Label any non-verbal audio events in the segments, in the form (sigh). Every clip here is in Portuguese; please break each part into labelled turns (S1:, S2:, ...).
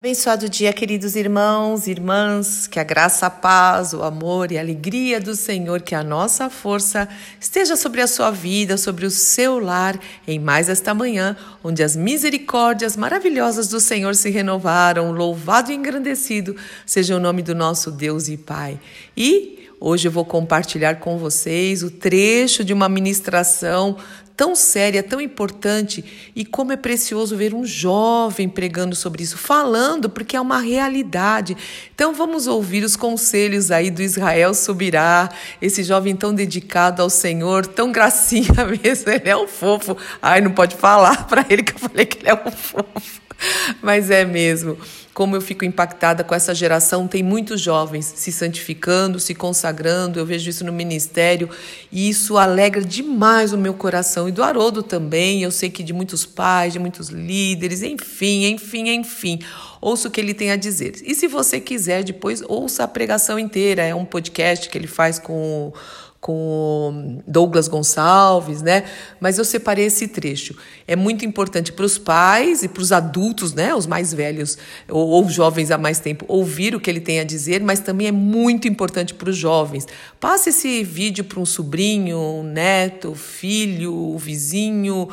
S1: Abençoado dia, queridos irmãos e irmãs, que a graça, a paz, o amor e a alegria do Senhor, que a nossa força esteja sobre a sua vida, sobre o seu lar, em mais esta manhã, onde as misericórdias maravilhosas do Senhor se renovaram, louvado e engrandecido seja o nome do nosso Deus e Pai. E hoje eu vou compartilhar com vocês o trecho de uma ministração tão séria, tão importante, e como é precioso ver um jovem pregando sobre isso, falando, porque é uma realidade. Então vamos ouvir os conselhos aí do Israel Subirá, esse jovem tão dedicado ao Senhor, tão gracinha (laughs) mesmo, ele é um fofo. Ai, não pode falar para ele que eu falei que ele é um fofo. (laughs) Mas é mesmo. Como eu fico impactada com essa geração, tem muitos jovens se santificando, se consagrando, eu vejo isso no ministério e isso alegra demais o meu coração e do Haroldo também. Eu sei que de muitos pais, de muitos líderes, enfim, enfim, enfim. Ouça o que ele tem a dizer. E se você quiser, depois ouça a pregação inteira. É um podcast que ele faz com com Douglas Gonçalves, né? Mas eu separei esse trecho. É muito importante para os pais e para os adultos, né? Os mais velhos ou, ou jovens há mais tempo ouvir o que ele tem a dizer, mas também é muito importante para os jovens. Passe esse vídeo para um sobrinho, um neto, filho, vizinho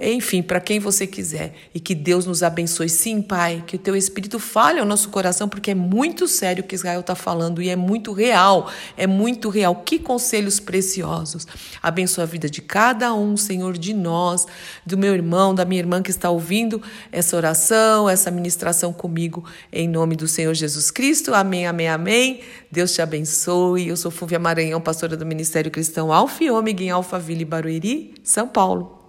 S1: enfim, para quem você quiser. E que Deus nos abençoe. Sim, Pai, que o teu Espírito fale ao nosso coração, porque é muito sério o que Israel está falando e é muito real. É muito real. Que conselhos preciosos. Abençoa a vida de cada um, Senhor, de nós, do meu irmão, da minha irmã que está ouvindo essa oração, essa ministração comigo, em nome do Senhor Jesus Cristo. Amém, amém, amém. Deus te abençoe. Eu sou Fúvia Maranhão, pastora do Ministério Cristão Alfa e Ômega em Alphaville, Barueri, São Paulo.